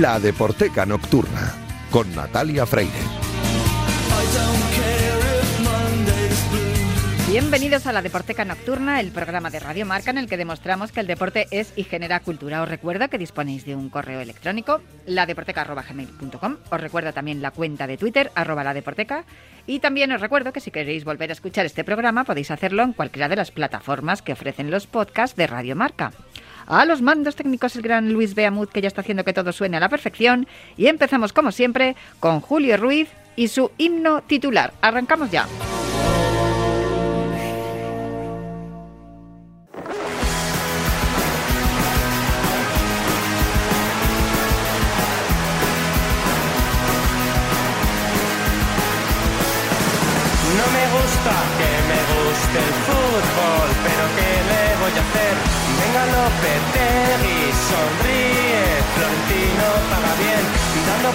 La Deporteca Nocturna con Natalia Freire. Bienvenidos a la Deporteca Nocturna, el programa de Radio Marca en el que demostramos que el deporte es y genera cultura. Os recuerdo que disponéis de un correo electrónico, ladeporteca.gmail.com. Os recuerdo también la cuenta de Twitter, arroba ladeporteca. Y también os recuerdo que si queréis volver a escuchar este programa podéis hacerlo en cualquiera de las plataformas que ofrecen los podcasts de Radio Marca. A los mandos técnicos el gran Luis Beamut que ya está haciendo que todo suene a la perfección. Y empezamos como siempre con Julio Ruiz y su himno titular. Arrancamos ya.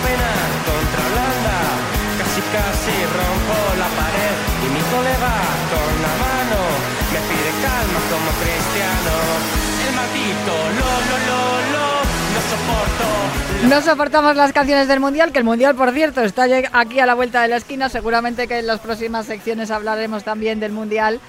Contra. Casi casi rompo la pared y mi colega con la mano me pide calma como cristiano. El lo lo lo no soportamos las canciones del Mundial, que el Mundial, por cierto, está aquí a la vuelta de la esquina. Seguramente que en las próximas secciones hablaremos también del Mundial.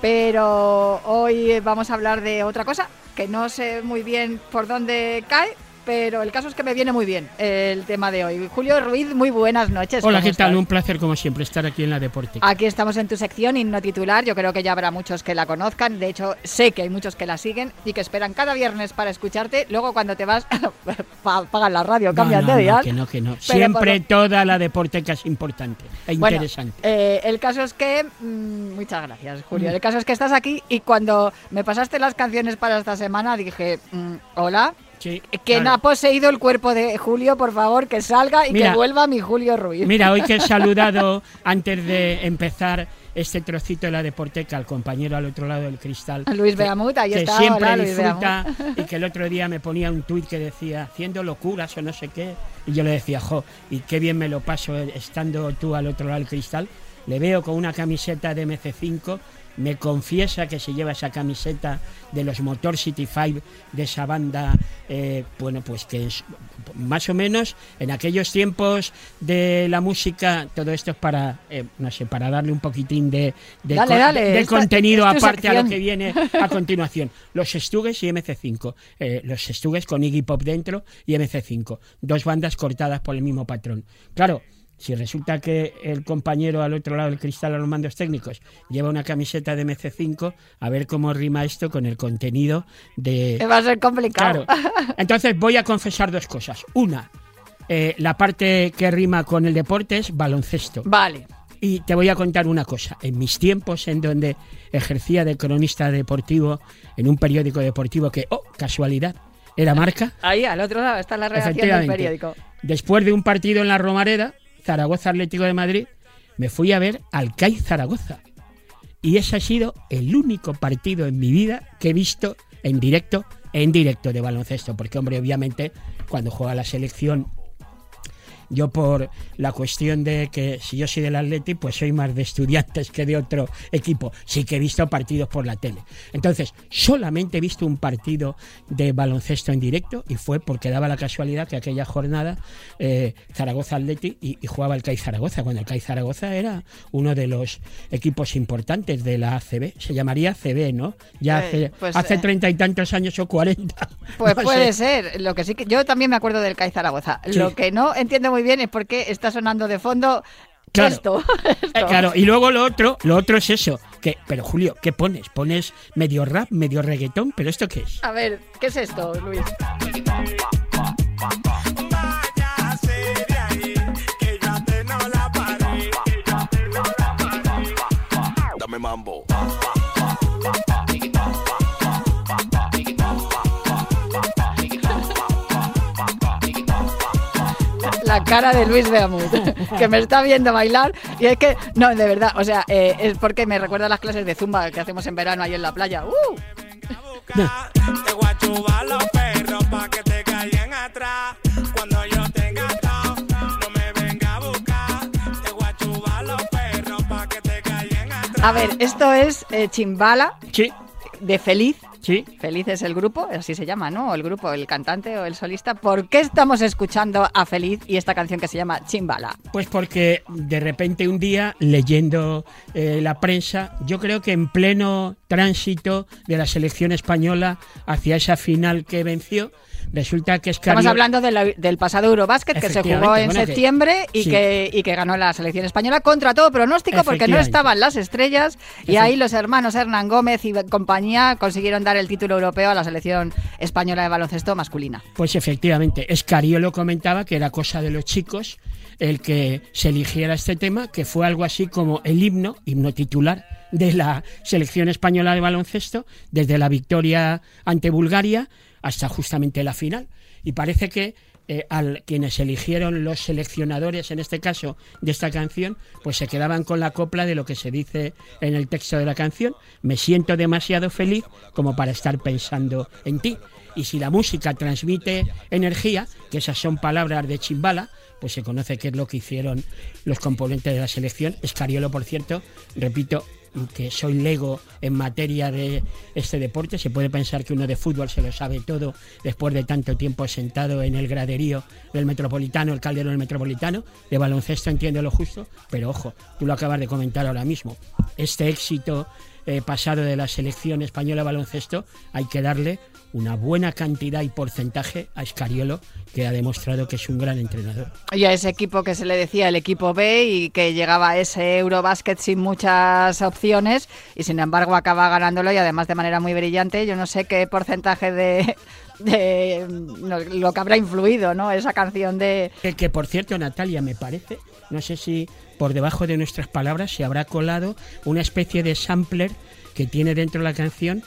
Pero hoy vamos a hablar de otra cosa, que no sé muy bien por dónde cae, pero el caso es que me viene muy bien el tema de hoy. Julio Ruiz, muy buenas noches. Hola, ¿cómo ¿qué tal? Un placer como siempre estar aquí en la Deporte. Aquí estamos en tu sección himno titular. Yo creo que ya habrá muchos que la conozcan. De hecho, sé que hay muchos que la siguen y que esperan cada viernes para escucharte. Luego, cuando te vas, pa- pagan la radio, cambian de dial. que no, que no. Siempre toda la Deporteca es importante e interesante. eh, el caso es que. mm, muchas gracias, Julio. El caso es que estás aquí y cuando me pasaste las canciones para esta semana dije: mm, Hola. Sí, Quien claro. ha poseído el cuerpo de Julio, por favor, que salga y Mira, que vuelva mi Julio Ruiz. Mira, hoy que he saludado antes de empezar este trocito de la Deporteca al compañero al otro lado del cristal. Luis que- Beamut, ahí que está. siempre Hola, Luis disfruta Beamut. y que el otro día me ponía un tuit que decía haciendo locuras o no sé qué y yo le decía jo y qué bien me lo paso estando tú al otro lado del cristal le veo con una camiseta de MC5 me confiesa que se lleva esa camiseta de los Motor City 5 de esa banda eh, bueno pues que es más o menos en aquellos tiempos de la música todo esto es para eh, no sé para darle un poquitín de, de, Dale, con- dale, de esta- contenido aparte a lo que viene a continuación. Los Stugues y MC5. Eh, los Stugues con Iggy Pop dentro y MC5. Dos bandas cortadas por el mismo patrón. Claro, si resulta que el compañero al otro lado del cristal a los mandos técnicos lleva una camiseta de MC5, a ver cómo rima esto con el contenido de... Va a ser complicado. Claro. Entonces voy a confesar dos cosas. Una, eh, la parte que rima con el deporte es baloncesto. Vale. Y te voy a contar una cosa. En mis tiempos en donde ejercía de cronista deportivo en un periódico deportivo que, oh, casualidad, era marca, Ahí, al otro lado está la redacción del periódico. después de un partido en la Romareda, Zaragoza Atlético de Madrid, me fui a ver al CAI Zaragoza. Y ese ha sido el único partido en mi vida que he visto en directo, en directo de baloncesto. Porque, hombre, obviamente, cuando juega la selección yo por la cuestión de que si yo soy del Atleti, pues soy más de estudiantes que de otro equipo. Sí que he visto partidos por la tele. Entonces, solamente he visto un partido de baloncesto en directo y fue porque daba la casualidad que aquella jornada eh, Zaragoza Atleti y, y jugaba el CAI Zaragoza, cuando el CAI Zaragoza era uno de los equipos importantes de la ACB. Se llamaría ACB, ¿no? Ya Eh, hace pues, hace eh, treinta y tantos años o cuarenta. Pues No puede sé. ser. Lo que sí que yo también me acuerdo del CAI Zaragoza. Sí. Lo que no entiendo muy bien es por qué está sonando de fondo Claro. esto. Eh, esto. claro, y luego lo otro, lo otro es eso. Que, pero Julio, ¿qué pones? ¿Pones medio rap, medio reggaetón? ¿Pero esto qué es? A ver, ¿qué es esto, Luis? Váyase de La cara de Luis Beamut, que me está viendo bailar. Y es que, no, de verdad, o sea, eh, es porque me recuerda a las clases de zumba que hacemos en verano ahí en la playa. ¡Uh! A ver, esto es eh, Chimbala Sí, de Feliz, Sí. Feliz es el grupo, así se llama, ¿no? El grupo, el cantante o el solista. ¿Por qué estamos escuchando a Feliz y esta canción que se llama Chimbala? Pues porque de repente un día, leyendo eh, la prensa, yo creo que en pleno tránsito de la selección española hacia esa final que venció, resulta que Estamos hablando de la- del pasado Eurobásquet que se jugó en bueno, que- septiembre y, sí. que, y que ganó la selección española contra todo pronóstico porque no estaban las estrellas y ahí los hermanos Hernán Gómez y compañía consiguieron dar el título europeo a la selección española de baloncesto masculina. Pues efectivamente, Escariolo comentaba que era cosa de los chicos el que se eligiera este tema, que fue algo así como el himno, himno titular de la selección española de baloncesto, desde la victoria ante Bulgaria hasta justamente la final. Y parece que eh, al quienes eligieron los seleccionadores, en este caso de esta canción, pues se quedaban con la copla de lo que se dice en el texto de la canción. Me siento demasiado feliz como para estar pensando en ti. Y si la música transmite energía, que esas son palabras de Chimbala, pues se conoce qué es lo que hicieron los componentes de la selección. Escariolo, por cierto, repito, que soy lego en materia de este deporte. Se puede pensar que uno de fútbol se lo sabe todo después de tanto tiempo sentado en el graderío del Metropolitano, el caldero del Metropolitano. De baloncesto entiende lo justo, pero ojo, tú lo acabas de comentar ahora mismo. Este éxito eh, pasado de la selección española de baloncesto hay que darle una buena cantidad y porcentaje a Escariolo, que ha demostrado que es un gran entrenador. Y a ese equipo que se le decía el equipo B y que llegaba a ese Eurobásquet sin muchas opciones y sin embargo acaba ganándolo y además de manera muy brillante. Yo no sé qué porcentaje de, de no, lo que habrá influido, ¿no? Esa canción de... Que, que, por cierto, Natalia, me parece, no sé si por debajo de nuestras palabras se habrá colado una especie de sampler que tiene dentro la canción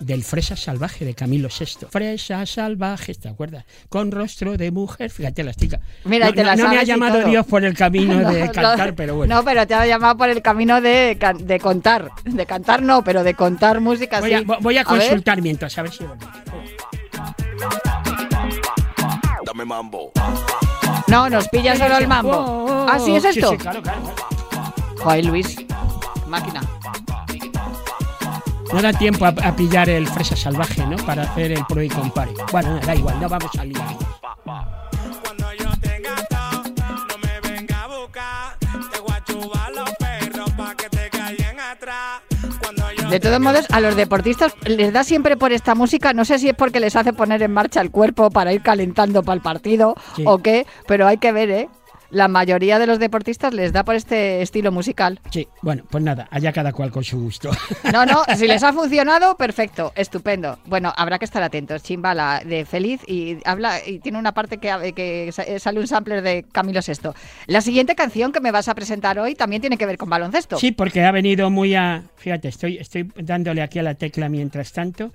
del Fresa Salvaje de Camilo VI. Fresa Salvaje, ¿te acuerdas? Con rostro de mujer, fíjate las chicas. Mira, no, y te la no- no me ha llamado. Dios por el camino No, de no, cantar, pero bueno. No, pero te ha llamado por el camino de, de contar. De cantar no, pero de contar música voy, sí. a, voy a ver. consultar mientras, a ver si... Dame mambo. No, nos pilla solo el mambo. Oh, oh, ¿Ah, sí es sí, esto? sí, claro, claro, claro. Joder, Luis. Máquina. No da tiempo a, a pillar el fresa salvaje, ¿no? Para hacer el pro y compare. Bueno, no, da igual, no vamos a liar. De todos modos, a los deportistas les da siempre por esta música, no sé si es porque les hace poner en marcha el cuerpo para ir calentando para el partido Sí. o qué, pero hay que ver, ¿eh? La mayoría de los deportistas les da por este estilo musical. Sí, bueno, pues nada, allá cada cual con su gusto. No, no, si les ha funcionado, perfecto, estupendo. Bueno, habrá que estar atentos. Chimbala de Feliz y habla y tiene una parte que, que sa- sale un sampler de Camilo VI. La siguiente canción que me vas a presentar hoy también tiene que ver con baloncesto. Sí, porque ha venido muy a... Fíjate, estoy, estoy dándole aquí a la tecla mientras tanto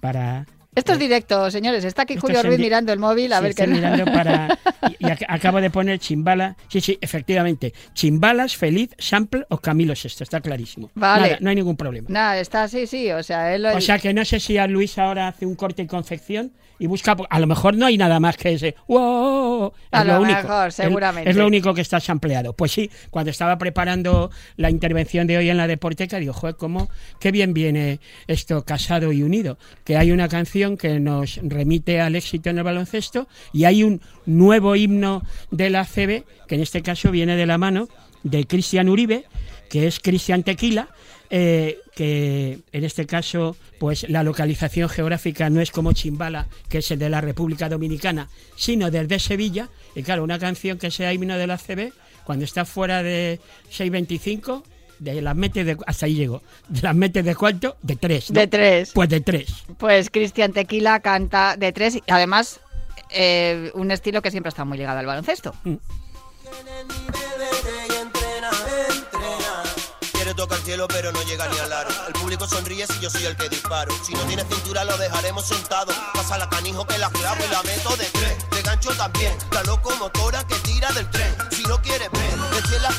para... Esto es directo, señores. Está aquí Esto Julio Ruiz mirando el móvil a Sí, ver qué. mirando para... Y, y ac- acabo de poner Chimbala. Sí, sí, efectivamente. Chimbalas, Feliz, Sample o Camilo Sesto, está clarísimo. Vale. Nada, no hay ningún problema. Nada, está así, sí. O sea, él. O sea que no sé si a Luis ahora hace un corte y confección y busca. A lo mejor no hay nada más que ese. ¡Wow! A lo único. mejor, Es- seguramente. Es, lo único que está sampleado. Pues sí, cuando estaba preparando la intervención de hoy en la Deporteca, digo, joder, cómo, qué bien viene esto casado y unido. Que hay una canción que nos remite al éxito en el baloncesto y hay un nuevo himno de la CB, que en este caso viene de la mano de Cristian Uribe, que es Cristian Tequila, eh, que en este caso, pues la localización geográfica no es como Chimbala, que es el de la República Dominicana, sino desde Sevilla. Y claro, una canción que sea himno de la CB, cuando está fuera de 6.25, de las metes de hasta ahí llego. De las metes de cuánto? De tres. ¿no? De tres. Pues de tres. Pues Cristian Tequila canta de tres y además eh, un estilo que siempre está muy ligado al baloncesto. Quiere tocar el cielo pero no llega ni al aro. El público sonríe si yo soy el que disparo. Si no tiene cintura lo dejaremos sentado. Pasa la canijo que la clavo y la meto de tres. De gancho también, la locomotora que tira del tren. Si no quieres ver, eche la.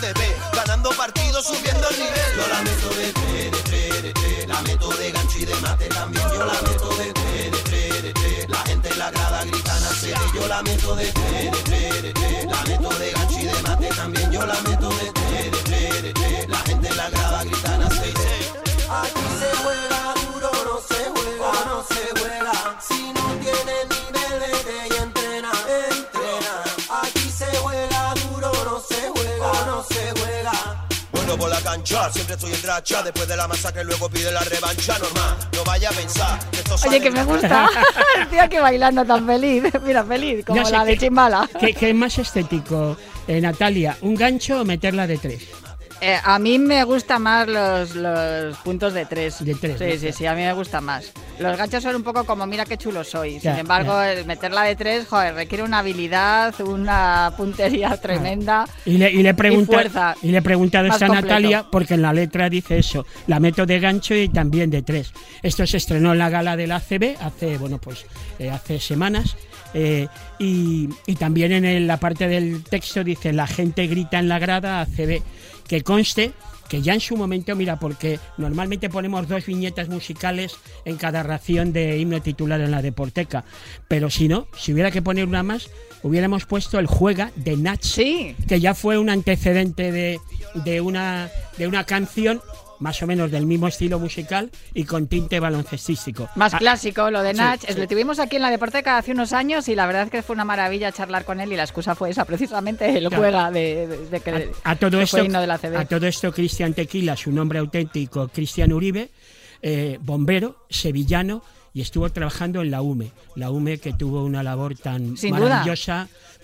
Ganando partidos, subiendo el nivel. Yo la meto de tres, de tres, de. La meto de gancho y de mate también. Yo la meto de tres, de tres, de. La gente en la grada gritan a CD. Yo la meto de tres, de tres, de. La meto de gancho y de mate también. Yo la meto de no por la cancha, siempre estoy en racha. Después de la masacre, luego pide la revancha. Normal, no vaya a pensar que esto Oye, que me gusta. El tío que bailando tan feliz. Mira, feliz, como sé la de que- Chimbala. ¿Qué, qué es más estético, eh, Natalia? ¿Un gancho o meterla de tres? Eh, a mí me gustan más los, los puntos de tres. De tres, Sí, ¿no? sí, sí, a mí me gusta más. Los ganchos son un poco como mira qué chulo soy. Ya, Sin embargo, ya. el meterla de tres, joder, requiere una habilidad, una puntería tremenda. Y le, y le, pregunta, fuerza. y le he preguntado a. Natalia porque en la letra dice eso, la meto de gancho y también de tres. Esto se estrenó en la gala del ACB hace, bueno, pues eh, hace semanas. Eh, y, y también en el- la parte del texto dice la gente grita en la grada ACB. Que conste que ya en su momento, mira, porque normalmente ponemos dos viñetas musicales en cada ración de himno titular en la deporteca, pero si no, si hubiera que poner una más, hubiéramos puesto el Juega de Nach Sí, que ya fue un antecedente de, de, una, de una canción más o menos del mismo estilo musical y con tinte baloncestístico. más Ah, clásico, lo de Nach. sí. Lo tuvimos aquí en la Deporteca hace unos años y la verdad es que fue una maravilla charlar con él y la excusa fue esa, precisamente el Claro. juega de, de- de que, a, a todo esto, de la CB. a todo esto, Cristian Tequila, su nombre auténtico, Cristian Uribe, eh, bombero, sevillano, y estuvo trabajando en la UME. La UME que tuvo una labor tan Sin duda.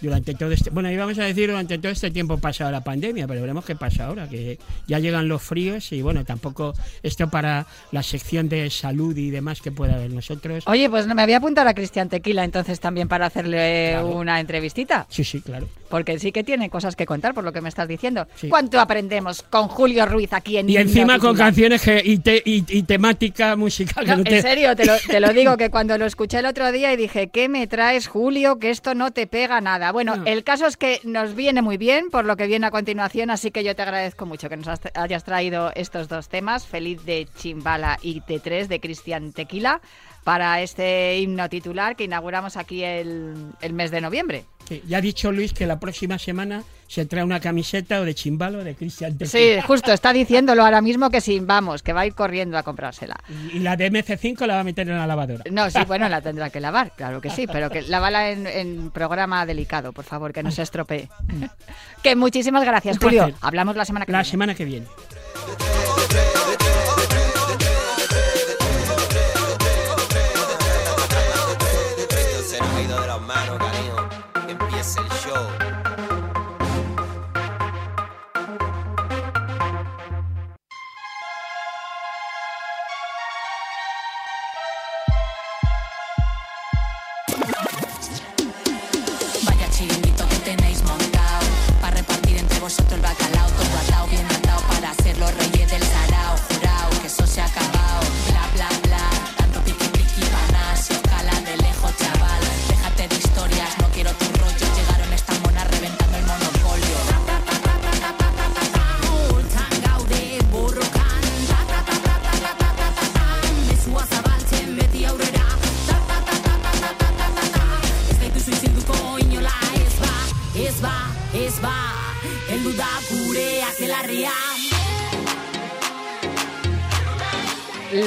Durante todo este... Bueno, íbamos a decir durante todo este tiempo pasado la pandemia, pero veremos qué pasa ahora, que ya llegan los fríos y bueno, tampoco esto para la sección de salud y demás que pueda haber nosotros. Oye, pues no me había apuntado a Cristian Tequila entonces también para hacerle Claro. una entrevistita. Sí, sí, claro. Porque sí que tiene cosas que contar por lo que me estás diciendo. Sí. ¿Cuánto aprendemos con Julio Ruiz aquí en Y encima con canciones que, y, te- y- y temática musical. que No, no te- En serio, te lo, te lo digo que cuando lo escuché el otro día y dije, ¿qué me traes, Julio? Que esto no te pega nada. Bueno, No. el caso es que nos viene muy bien por lo que viene a continuación, así que yo te agradezco mucho que nos hayas traído estos dos temas, Feliz de Chimbala y T3 de Cristian Tequila, para este himno titular que inauguramos aquí el, el mes de noviembre. Sí, ya ha dicho Luis que la próxima semana se trae una camiseta o de chimbalo de Cristian Sí, justo, está diciéndolo ahora mismo que sí, vamos, que va a ir corriendo a comprársela. Y, y la de MC5 la va a meter en la lavadora. No, sí, bueno, la tendrá que lavar, claro que sí, pero que lávala en, en programa delicado, por favor, que no se estropee. que muchísimas gracias, Julio. Hablamos la semana que La viene. semana que viene.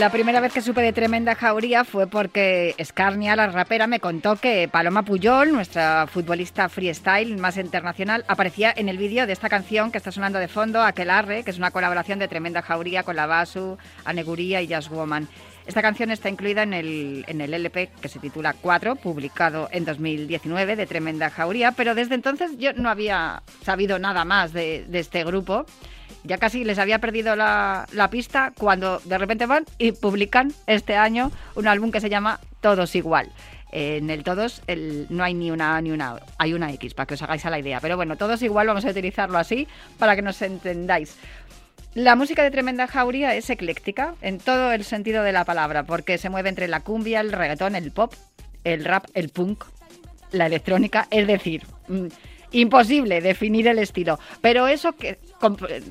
La primera vez que supe de Tremenda Jauría fue porque Escarnia, la rapera, me contó que Paloma Puyol, nuestra futbolista freestyle más internacional, aparecía en el vídeo de esta canción que está sonando de fondo, Aquelarre, que es una colaboración de Tremenda Jauría con la Basu, Aneguría y Jazz Woman. Esta canción está incluida en el, LP que se titula 4, publicado en 2019 de Tremenda Jauría, pero desde entonces yo no había sabido nada más de este grupo. Ya casi les había perdido la, pista cuando de repente van y publican este año un álbum que se llama Todos Igual. En el todos el- no hay ni una ni una, hay una X para que os hagáis a la idea. Pero bueno, todos igual vamos a utilizarlo así para que nos entendáis. La música de Tremenda Jauría es ecléctica en todo el sentido de la palabra, porque se mueve entre la cumbia, el reggaetón, el pop, el rap, el punk, la electrónica, es decir, mm, imposible definir el estilo, pero eso que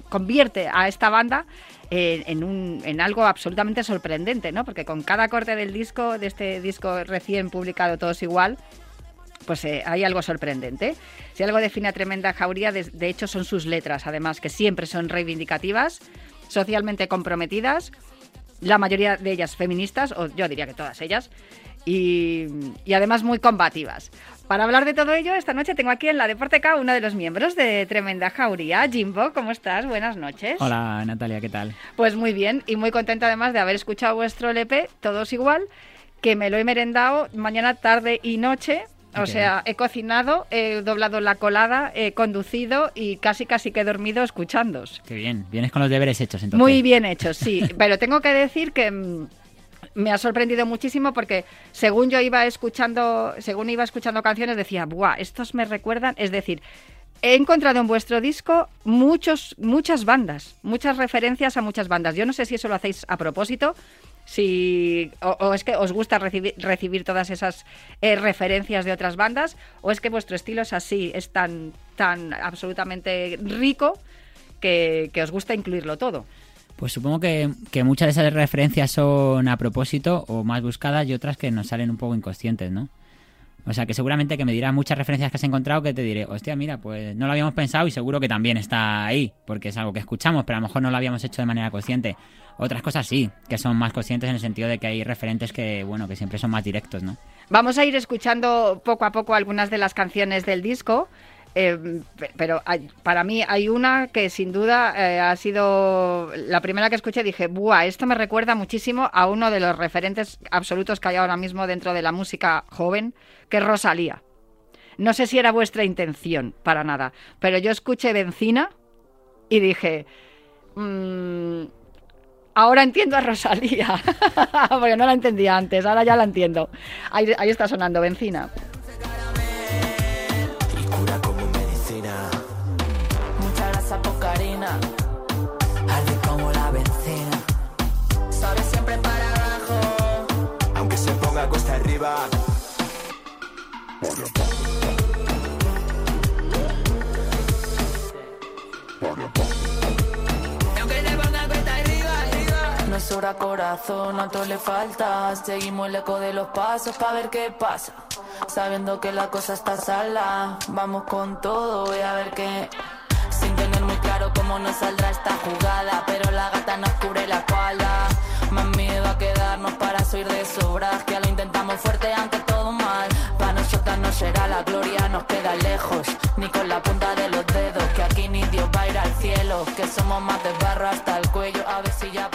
convierte a esta banda en, en un, en algo absolutamente sorprendente, ¿no? Porque con cada corte del disco, de este disco recién publicado Todos Igual, pues eh, hay algo sorprendente. Si algo define a Tremenda Jauría, de hecho son sus letras, además, que siempre son reivindicativas, socialmente comprometidas, la mayoría de ellas feministas, o yo diría que todas ellas, y, y además muy combativas. Para hablar de todo ello, esta noche tengo aquí en la Deporteca uno de los miembros de Tremenda Jauría, Jimbo. ¿Cómo estás? Buenas noches. Hola Natalia, ¿qué tal? Pues muy bien y muy contenta además de haber escuchado vuestro LP, todos igual, que me lo he merendado mañana, tarde y noche. O sea, he cocinado, he doblado la colada, he conducido y casi casi que he dormido escuchándos. Qué bien, vienes con los deberes hechos entonces. Muy bien hecho, sí. Pero tengo que decir que mm, me ha sorprendido muchísimo porque según yo iba escuchando, según iba escuchando canciones, decía, ¡buah! Estos me recuerdan. Es decir, he encontrado en vuestro disco muchos, muchas bandas, muchas referencias a muchas bandas. Yo no sé si eso lo hacéis a propósito. Si, o, es que os gusta recibir, recibir todas esas eh, referencias de otras bandas, o es que vuestro estilo es así, es tan, tan absolutamente rico que, que os gusta incluirlo todo. Pues supongo que, que muchas de esas referencias son a propósito o más buscadas y otras que nos salen un poco inconscientes, ¿no? O sea que seguramente que me dirás muchas referencias que has encontrado que te diré, hostia, mira, pues no lo habíamos pensado y seguro que también está ahí, porque es algo que escuchamos, pero a lo mejor no lo habíamos hecho de manera consciente. Otras cosas sí, que son más conscientes en el sentido de que hay referentes que, bueno, que siempre son más directos, ¿no? Vamos a ir escuchando poco a poco algunas de las canciones del disco. Pe- pero para mí hay una que sin duda eh, ha sido la primera que escuché dije buah esto me recuerda muchísimo a uno de los referentes absolutos que hay ahora mismo dentro de la música joven que es Rosalía. No sé si era vuestra intención para nada pero yo escuché Benzina y dije mm, ahora entiendo a Rosalía porque no la entendía antes ahora ya la entiendo. Ahí, ahí está sonando Benzina sobra corazón, a todo le falta. Seguimos el eco de los pasos para ver qué pasa. Sabiendo que la cosa está sala. Vamos con todo, voy a ver qué. Sin tener muy claro cómo nos saldrá esta jugada. Pero la gata nos cubre la espalda. Más miedo a quedarnos para subir de sobras. Que lo intentamos fuerte aunque todo mal. Para nosotras no será la gloria, nos queda lejos. Ni con la punta de los dedos. Que aquí ni Dios va a ir al cielo. Que somos más de barro hasta el cuello. A ver si ya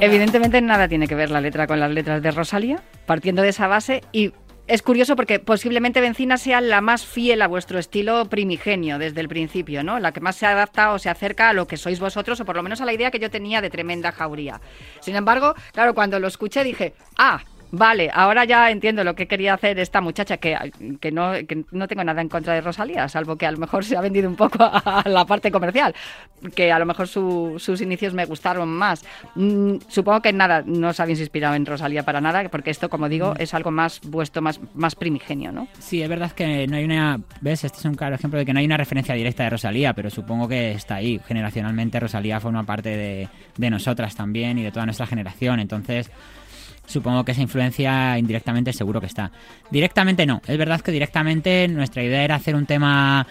Evidentemente nada tiene que ver la letra con las letras de Rosalía, partiendo de esa base y es curioso porque posiblemente Benzina sea la más fiel a vuestro estilo primigenio desde el principio, ¿no? La que más se adapta o se acerca a lo que sois vosotros o por lo menos a la idea que yo tenía de tremenda jauría. Sin embargo, claro, cuando lo escuché dije, ah, Vale, ahora ya entiendo lo que quería hacer esta muchacha, que, que, no, que no tengo nada en contra de Rosalía, salvo que a lo mejor se ha vendido un poco a, la parte comercial, que a lo mejor su, sus inicios me gustaron más. Mm, supongo que nada, no os habéis inspirado en Rosalía para nada, porque esto, como digo, es algo más vuestro, más, más primigenio, ¿no? Sí, es verdad que no hay una... ¿Ves? Este es un claro ejemplo de que no hay una referencia directa de Rosalía, pero supongo que está ahí. Generacionalmente Rosalía forma parte de, de nosotras también y de toda nuestra generación, entonces supongo que esa influencia indirectamente seguro que está. Directamente no, es verdad que directamente nuestra idea era hacer un tema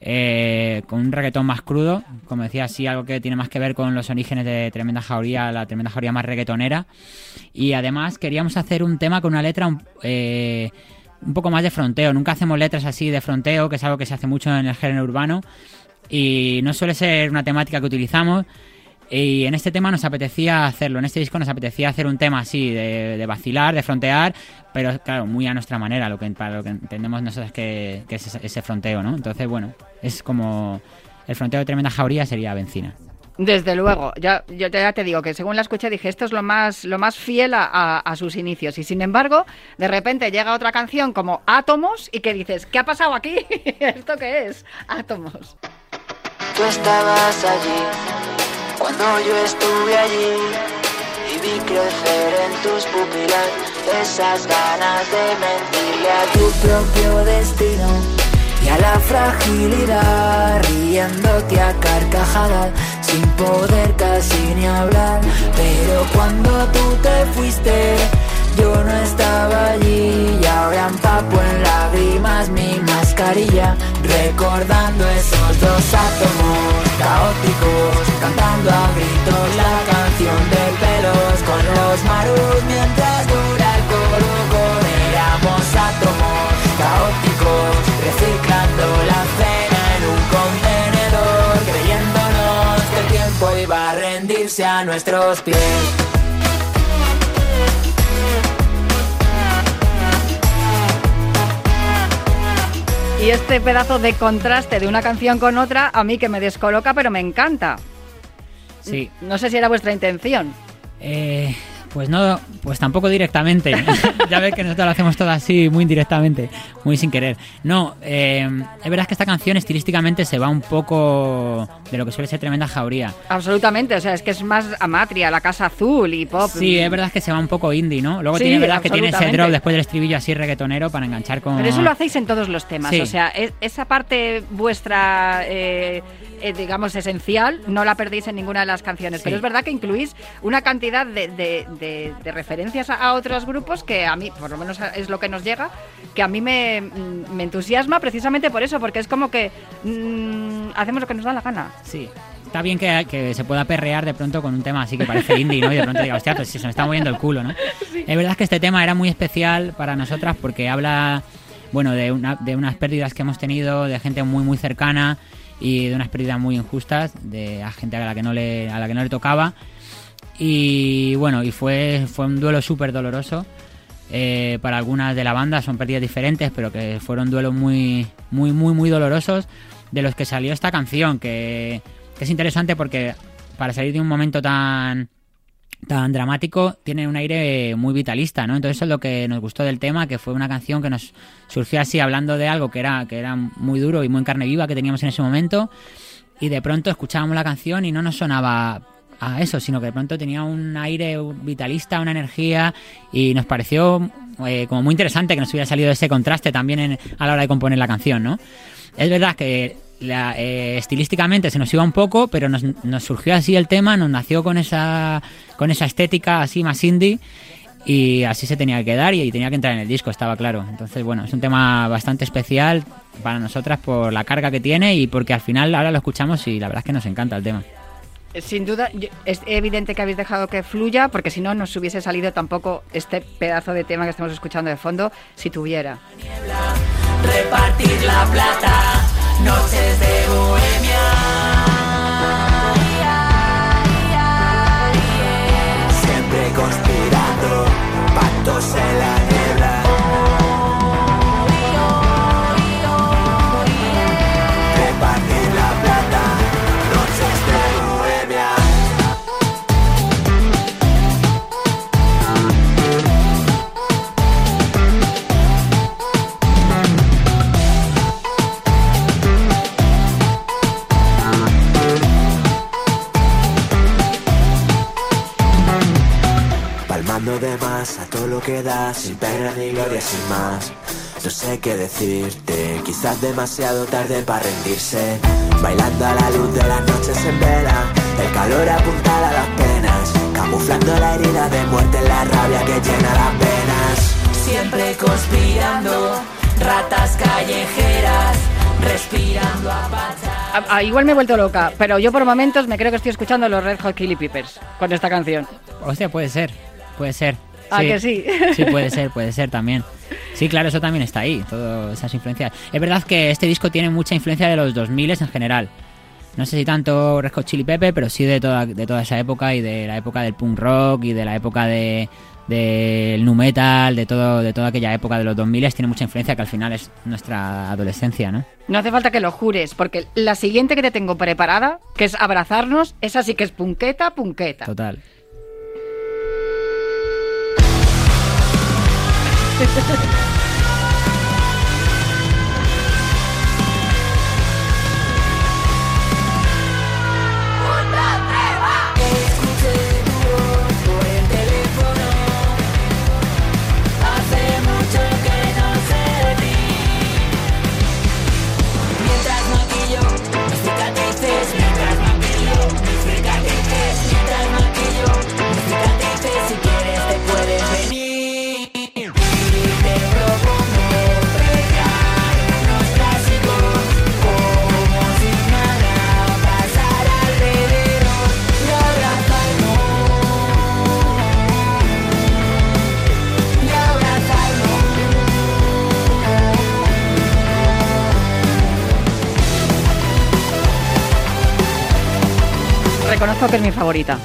eh, con un reggaetón más crudo, como decía, sí, algo que tiene más que ver con los orígenes de Tremenda Jauría, la Tremenda Jauría más reggaetonera, y además queríamos hacer un tema con una letra... Eh, un poco más de fronteo. Nunca hacemos letras así de fronteo, que es algo que se hace mucho en el género urbano. Y no suele ser una temática que utilizamos. Y en este tema nos apetecía hacerlo, en este disco nos apetecía hacer un tema así, de, de vacilar, de frontear, pero claro, muy a nuestra manera, lo que, para lo que entendemos nosotros que, que es ese, ese, fronteo, ¿no? Entonces, bueno, es como el fronteo de Tremenda Jauría sería Benzina. Desde luego, ya, yo ya te digo que según la escuché dije esto es lo más, lo más fiel a, a, a, sus inicios y sin embargo de repente llega otra canción como Átomos y que dices, ¿qué ha pasado aquí? ¿Esto qué es? Átomos. Tú estabas allí cuando yo estuve allí y vi crecer en tus pupilas esas ganas de mentirle a tu propio destino y a la fragilidad, riéndote a carcajadas, sin poder casi ni hablar. Pero cuando tú te fuiste, yo no estaba allí y ahora empapo en lágrimas mi mascarilla, recordando esos dos átomos a nuestros pies Y este pedazo de contraste de una canción con otra, a mí que me descoloca, pero me encanta. Sí. No sé si era vuestra intención. Eh, pues no, pues tampoco directamente. ya ves que nosotros lo hacemos todo así, muy indirectamente, muy sin querer. No, eh, es verdad que esta canción estilísticamente se va un poco de lo que suele ser tremenda jauría. Absolutamente, o sea, es que es más amatria, la casa azul y pop. Sí, es verdad que se va un poco indie, ¿no? Luego Sí, tiene verdad que tiene ese drop después del estribillo así reggaetonero para enganchar con. Pero eso lo hacéis en todos los temas, Sí. o sea, es- esa parte vuestra, eh, eh, digamos, esencial, no la perdéis en ninguna de las canciones. Sí. Pero es verdad que incluís una cantidad de, de- de- de referencias a, a otros grupos que a mí, por lo menos es lo que nos llega, que a mí me, mm, me entusiasma precisamente por eso, porque es como que mm, hacemos lo que nos da la gana. Sí. Está bien que, que se pueda perrear de pronto con un tema así que parece indie, ¿no? Y de pronto diga, hostia, pues si se me está moviendo el culo, ¿no? Es verdad que este tema era muy especial para nosotras porque habla, bueno, de, una- de unas pérdidas que hemos tenido, de gente muy, muy cercana y de unas pérdidas muy injustas, de a gente a la que no le, a la que no le tocaba. Y bueno, y fue, fue un duelo súper doloroso. eh, para algunas de la banda son pérdidas diferentes, pero que fueron duelos muy, muy, muy, muy dolorosos de los que salió esta canción, que, que es interesante porque para salir de un momento tan tan dramático tiene un aire muy vitalista, ¿no? Entonces eso es lo que nos gustó del tema, que fue una canción que nos surgió así hablando de algo que era que era muy duro y muy en carne viva que teníamos en ese momento y de pronto escuchábamos la canción y no nos sonaba a eso, sino que de pronto tenía un aire vitalista, una energía y nos pareció eh, como muy interesante que nos hubiera salido ese contraste también en- a la hora de componer la canción, ¿no? Es verdad que la- eh, estilísticamente se nos iba un poco, pero nos, nos surgió así el tema, nos nació con esa, con esa estética así más indie y así se tenía que quedar y, y tenía que entrar en el disco, estaba claro. Entonces, bueno, es un tema bastante especial para nosotras por la carga que tiene y porque al final ahora lo escuchamos y la verdad es que nos encanta el tema. Sin duda, es evidente que habéis dejado que fluya, porque si no, nos hubiese salido tampoco este pedazo de tema que estamos escuchando de fondo, si tuviera. repartir la plata, noches de bohemia. Pena ni gloria, sin más. No sé qué decirte, quizás demasiado tarde para rendirse. Bailando a la luz de las noches en vela, el calor apuntala a las penas. Camuflando la herida de muerte en la rabia que llena las venas. Siempre conspirando, ratas callejeras, respirando a Ah, ah, igual me he vuelto loca, pero yo por momentos me creo que estoy escuchando los Red Hot Chili Peppers con esta canción. Hostia, puede ser, puede ser. ¿A que sí? Sí, puede ser, puede ser también. Sí, claro, eso también está ahí, todas esas influencias. Es verdad que este disco tiene mucha influencia de los 2000 en general. No sé si tanto Red Hot Chili Pepe, pero sí de toda, de toda esa época y de la época del punk rock y de la época de del nu metal, de todo de toda aquella época de los 2000 tiene mucha influencia que al final es nuestra adolescencia, ¿no? No hace falta que lo jures, porque la siguiente que te tengo preparada, que es abrazarnos, esa sí que es punqueta, punqueta. Total. Thank you. Reconozco que es mi favorita.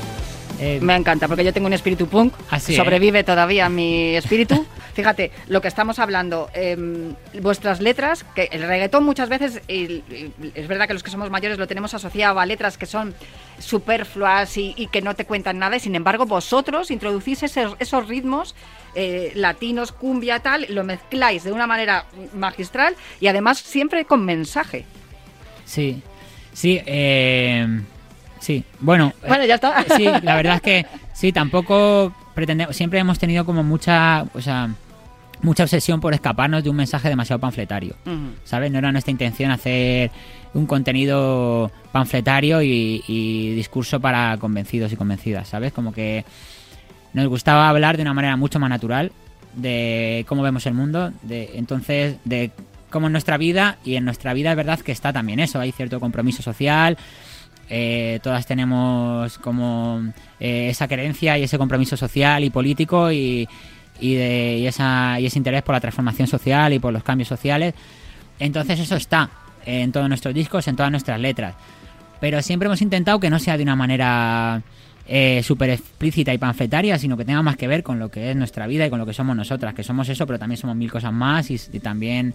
Eh, Me encanta, porque yo tengo un espíritu punk. Así, sobrevive todavía mi espíritu. Fíjate, lo que estamos hablando, em, vuestras letras, que el reggaetón muchas veces, y- y es verdad que los que somos mayores lo tenemos asociado a letras que son superfluas y, y que no te cuentan nada, y sin embargo vosotros introducís ese- esos ritmos eh, latinos, cumbia, tal, lo mezcláis de una manera magistral y además siempre con mensaje. Sí, sí, eh, sí. Bueno, eh, Bueno, ya está. sí, la verdad es que sí, tampoco pretendemos, siempre hemos tenido como mucha, o sea, mucha obsesión por escaparnos de un mensaje demasiado panfletario. ¿Sabes? No era nuestra intención hacer un contenido panfletario y, y discurso para convencidos y convencidas, ¿sabes? Como que nos gustaba hablar de una manera mucho más natural de cómo vemos el mundo, de entonces de cómo es nuestra vida y en nuestra vida es verdad que está también eso, hay cierto compromiso social, eh, todas tenemos como eh, esa creencia y ese compromiso social y político y, y, de, y esa, y ese interés por la transformación social y por los cambios sociales. Entonces eso está en todos nuestros discos, en todas nuestras letras. Pero siempre hemos intentado que no sea de una manera eh, súper explícita y panfletaria, sino que tenga más que ver con lo que es nuestra vida y con lo que somos nosotras, que somos eso, pero también somos mil cosas más y, y también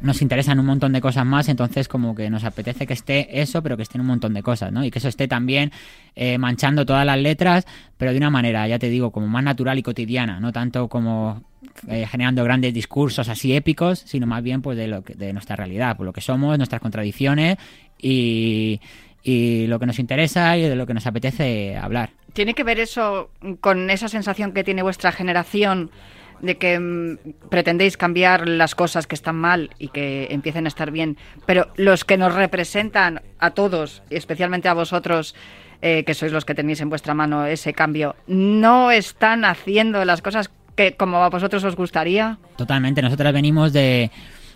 nos interesan un montón de cosas más, entonces como que nos apetece que esté eso, pero que esté un montón de cosas, ¿no? Y que eso esté también eh, manchando todas las letras, pero de una manera, ya te digo, como más natural y cotidiana, no tanto como eh, generando grandes discursos así épicos, sino más bien pues de lo que, de nuestra realidad, por lo que somos, nuestras contradicciones y, y lo que nos interesa y de lo que nos apetece hablar. ¿Tiene que ver eso con esa sensación que tiene vuestra generación de que mm, pretendéis cambiar las cosas que están mal y que empiecen a estar bien, pero los que nos representan a todos, especialmente a vosotros, eh, que sois los que tenéis en vuestra mano ese cambio, no están haciendo las cosas que como a vosotros os gustaría? Totalmente, nosotras venimos de,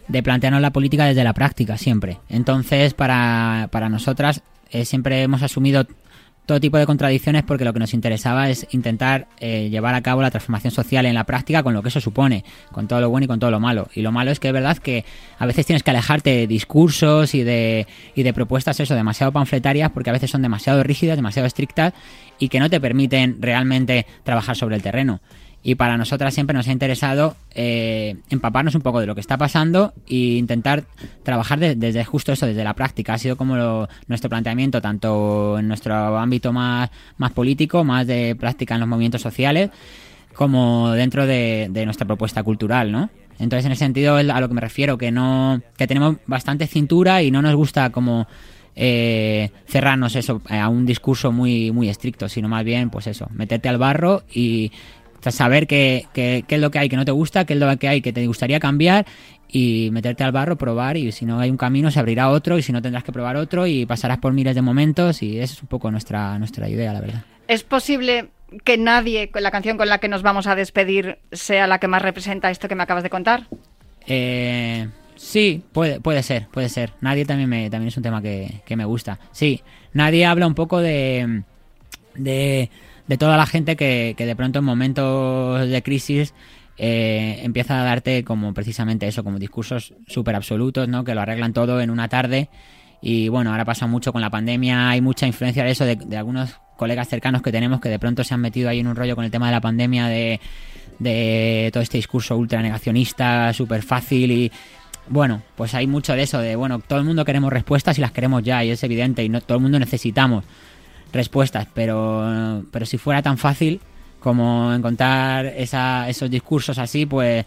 de plantearnos la política desde la práctica siempre. Entonces, para, para nosotras eh, siempre hemos asumido todo tipo de contradicciones porque lo que nos interesaba es intentar eh, llevar a cabo la transformación social en la práctica con lo que eso supone, con todo lo bueno y con todo lo malo. Y lo malo es que es verdad que a veces tienes que alejarte de discursos y de, y de propuestas eso demasiado panfletarias porque a veces son demasiado rígidas, demasiado estrictas y que no te permiten realmente trabajar sobre el terreno. Y para nosotras siempre nos ha interesado eh, empaparnos un poco de lo que está pasando e intentar trabajar de- desde justo eso, desde la práctica. Ha sido como lo- nuestro planteamiento, tanto en nuestro ámbito más, más político, más de práctica en los movimientos sociales, como dentro de, nuestra propuesta cultural, ¿no? Entonces, en ese sentido, a lo que me refiero, que no que tenemos bastante cintura y no nos gusta como eh, cerrarnos eso a un discurso muy muy estricto, sino más bien, pues eso, meterte al barro y saber qué, qué, qué es lo que hay que no te gusta, qué es lo que hay que te gustaría cambiar y meterte al barro, probar y si no hay un camino se abrirá otro y si no tendrás que probar otro y pasarás por miles de momentos y esa es un poco nuestra, nuestra idea, la verdad. ¿Es posible que nadie, con la canción con la que nos vamos a despedir, sea la que más representa esto que me acabas de contar? Eh, sí, puede, puede ser, puede ser. Nadie también me, también es un tema que, que me gusta. Sí, nadie habla un poco de, de, de toda la gente que, que de pronto en momentos de crisis eh, empieza a darte como precisamente eso, como discursos súper absolutos, ¿no? Que lo arreglan todo en una tarde. Y bueno, ahora pasa mucho con la pandemia, hay mucha influencia de eso, de, de algunos colegas cercanos que tenemos que de pronto se han metido ahí en un rollo con el tema de la pandemia, de, de todo este discurso ultra negacionista, súper fácil y bueno, pues hay mucho de eso, de bueno, todo el mundo queremos respuestas y las queremos ya y es evidente y no todo el mundo necesitamos respuestas, pero, pero si fuera tan fácil como encontrar esa, esos discursos así, pues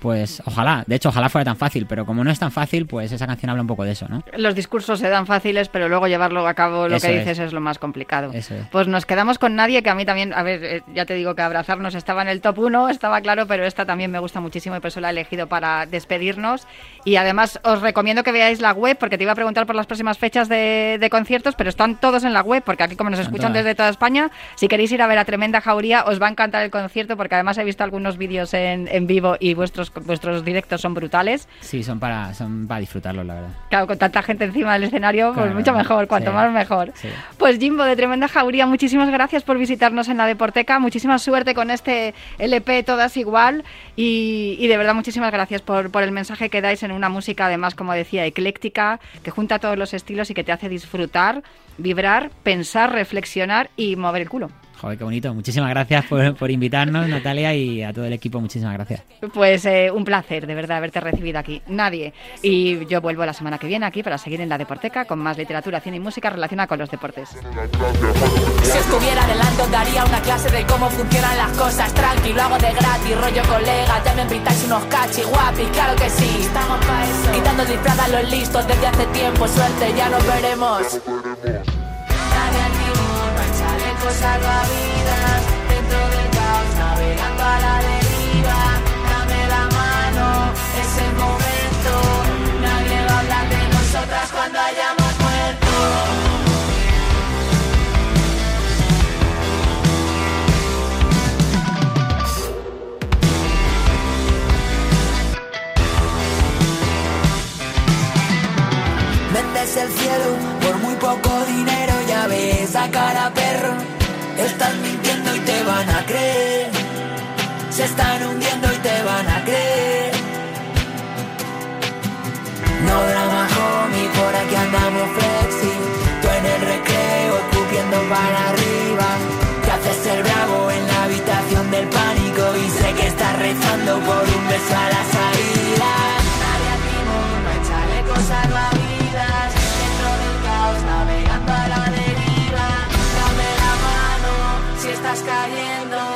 pues ojalá, de hecho ojalá fuera tan fácil, pero como no es tan fácil, pues esa canción habla un poco de eso, ¿no? Los discursos se dan fáciles, pero luego llevarlo a cabo, lo Eso que es. dices, es lo más complicado. Eso es. Pues nos quedamos con nadie, que a mí también, a ver, eh, ya te digo que abrazarnos estaba en el top 1, estaba claro, pero esta también me gusta muchísimo y por eso la he elegido para despedirnos. Y además os recomiendo que veáis la web, porque te iba a preguntar por las próximas fechas de, de conciertos, pero están todos en la web, porque aquí como nos Están escuchan todas. desde toda España, si queréis ir a ver a Tremenda Jauría, os va a encantar el concierto, porque además he visto algunos vídeos en, en vivo y vuestros vuestros directos son brutales. Sí, son para, son para disfrutarlos, la verdad. Claro, con tanta gente encima del escenario, pues mucho mejor, cuanto sí, más mejor. sí. Pues Jimbo de Tremenda Jauría, muchísimas gracias por visitarnos en la Deporteca, muchísima suerte con este LP Todas Igual y, y de verdad muchísimas gracias por, por el mensaje que dais en una música además, como decía, ecléctica, que junta todos los estilos y que te hace disfrutar, vibrar, pensar, reflexionar y mover el culo. Joder, qué bonito. Muchísimas gracias por, por invitarnos, Natalia, y a todo el equipo, muchísimas gracias. Pues eh, un placer, de verdad, haberte recibido aquí. Nadie. Y yo vuelvo la semana que viene aquí para seguir en la Deporteca con más literatura, cine y música relacionada con los deportes. Si estuviera delante os daría una clase de cómo funcionan las cosas Tranqui, lo hago de gratis, rollo colega Ya me invitáis unos cachi guapi, claro que sí Estamos pa' eso Quitando disfraz a los listos desde hace tiempo Suerte, ya nos veremos Dale al timón, chalecos salvavidas Dentro del caos, navegando a la deriva. Dame la mano, es el momento. Nadie va a hablar de nosotras cuando hayamos muerto. Vendes el cielo por muy poco dinero, ya ves a cara perro. Estás mintiendo y te van a creer. Se están hundiendo y te van a creer. No drama, homie, por aquí andamos flexi. Tú en el recreo, escupiendo para arriba. Te haces el bravo en la habitación del pánico y sé que estás rezando por un beso a la estás cayendo.